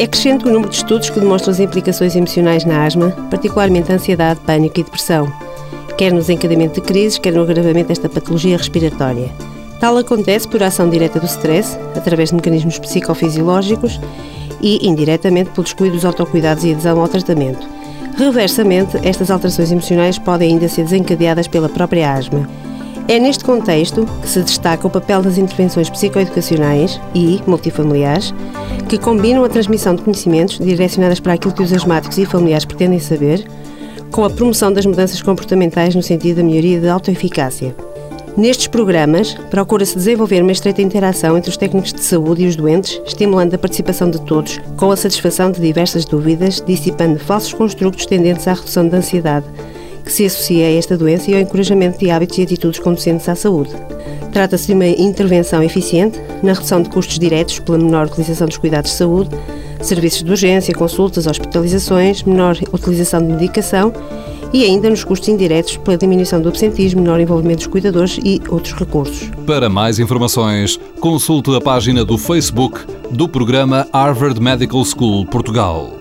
É crescente o número de estudos que demonstram as implicações emocionais na asma, particularmente a ansiedade, pânico e depressão, quer no desencadeamento de crises, quer no agravamento desta patologia respiratória. Tal acontece por ação direta do stress, através de mecanismos psicofisiológicos e indiretamente pelo descuido dos autocuidados e adesão ao tratamento. Reversamente, estas alterações emocionais podem ainda ser desencadeadas pela própria asma. É neste contexto que se destaca o papel das intervenções psicoeducacionais e multifamiliares, que combinam a transmissão de conhecimentos direcionadas para aquilo que os asmáticos e familiares pretendem saber, com a promoção das mudanças comportamentais no sentido da melhoria da autoeficácia. Nestes programas, procura-se desenvolver uma estreita interação entre os técnicos de saúde e os doentes, estimulando a participação de todos, com a satisfação de diversas dúvidas, dissipando falsos construtos tendentes à redução da ansiedade, que se associa a esta doença e ao encorajamento de hábitos e atitudes conducentes à saúde. Trata-se de uma intervenção eficiente na redução de custos diretos pela menor utilização dos cuidados de saúde, serviços de urgência, consultas, hospitalizações, menor utilização de medicação e ainda nos custos indiretos pela diminuição do absentismo, menor envolvimento dos cuidadores e outros recursos. Para mais informações, consulte a página do Facebook do programa Harvard Medical School Portugal.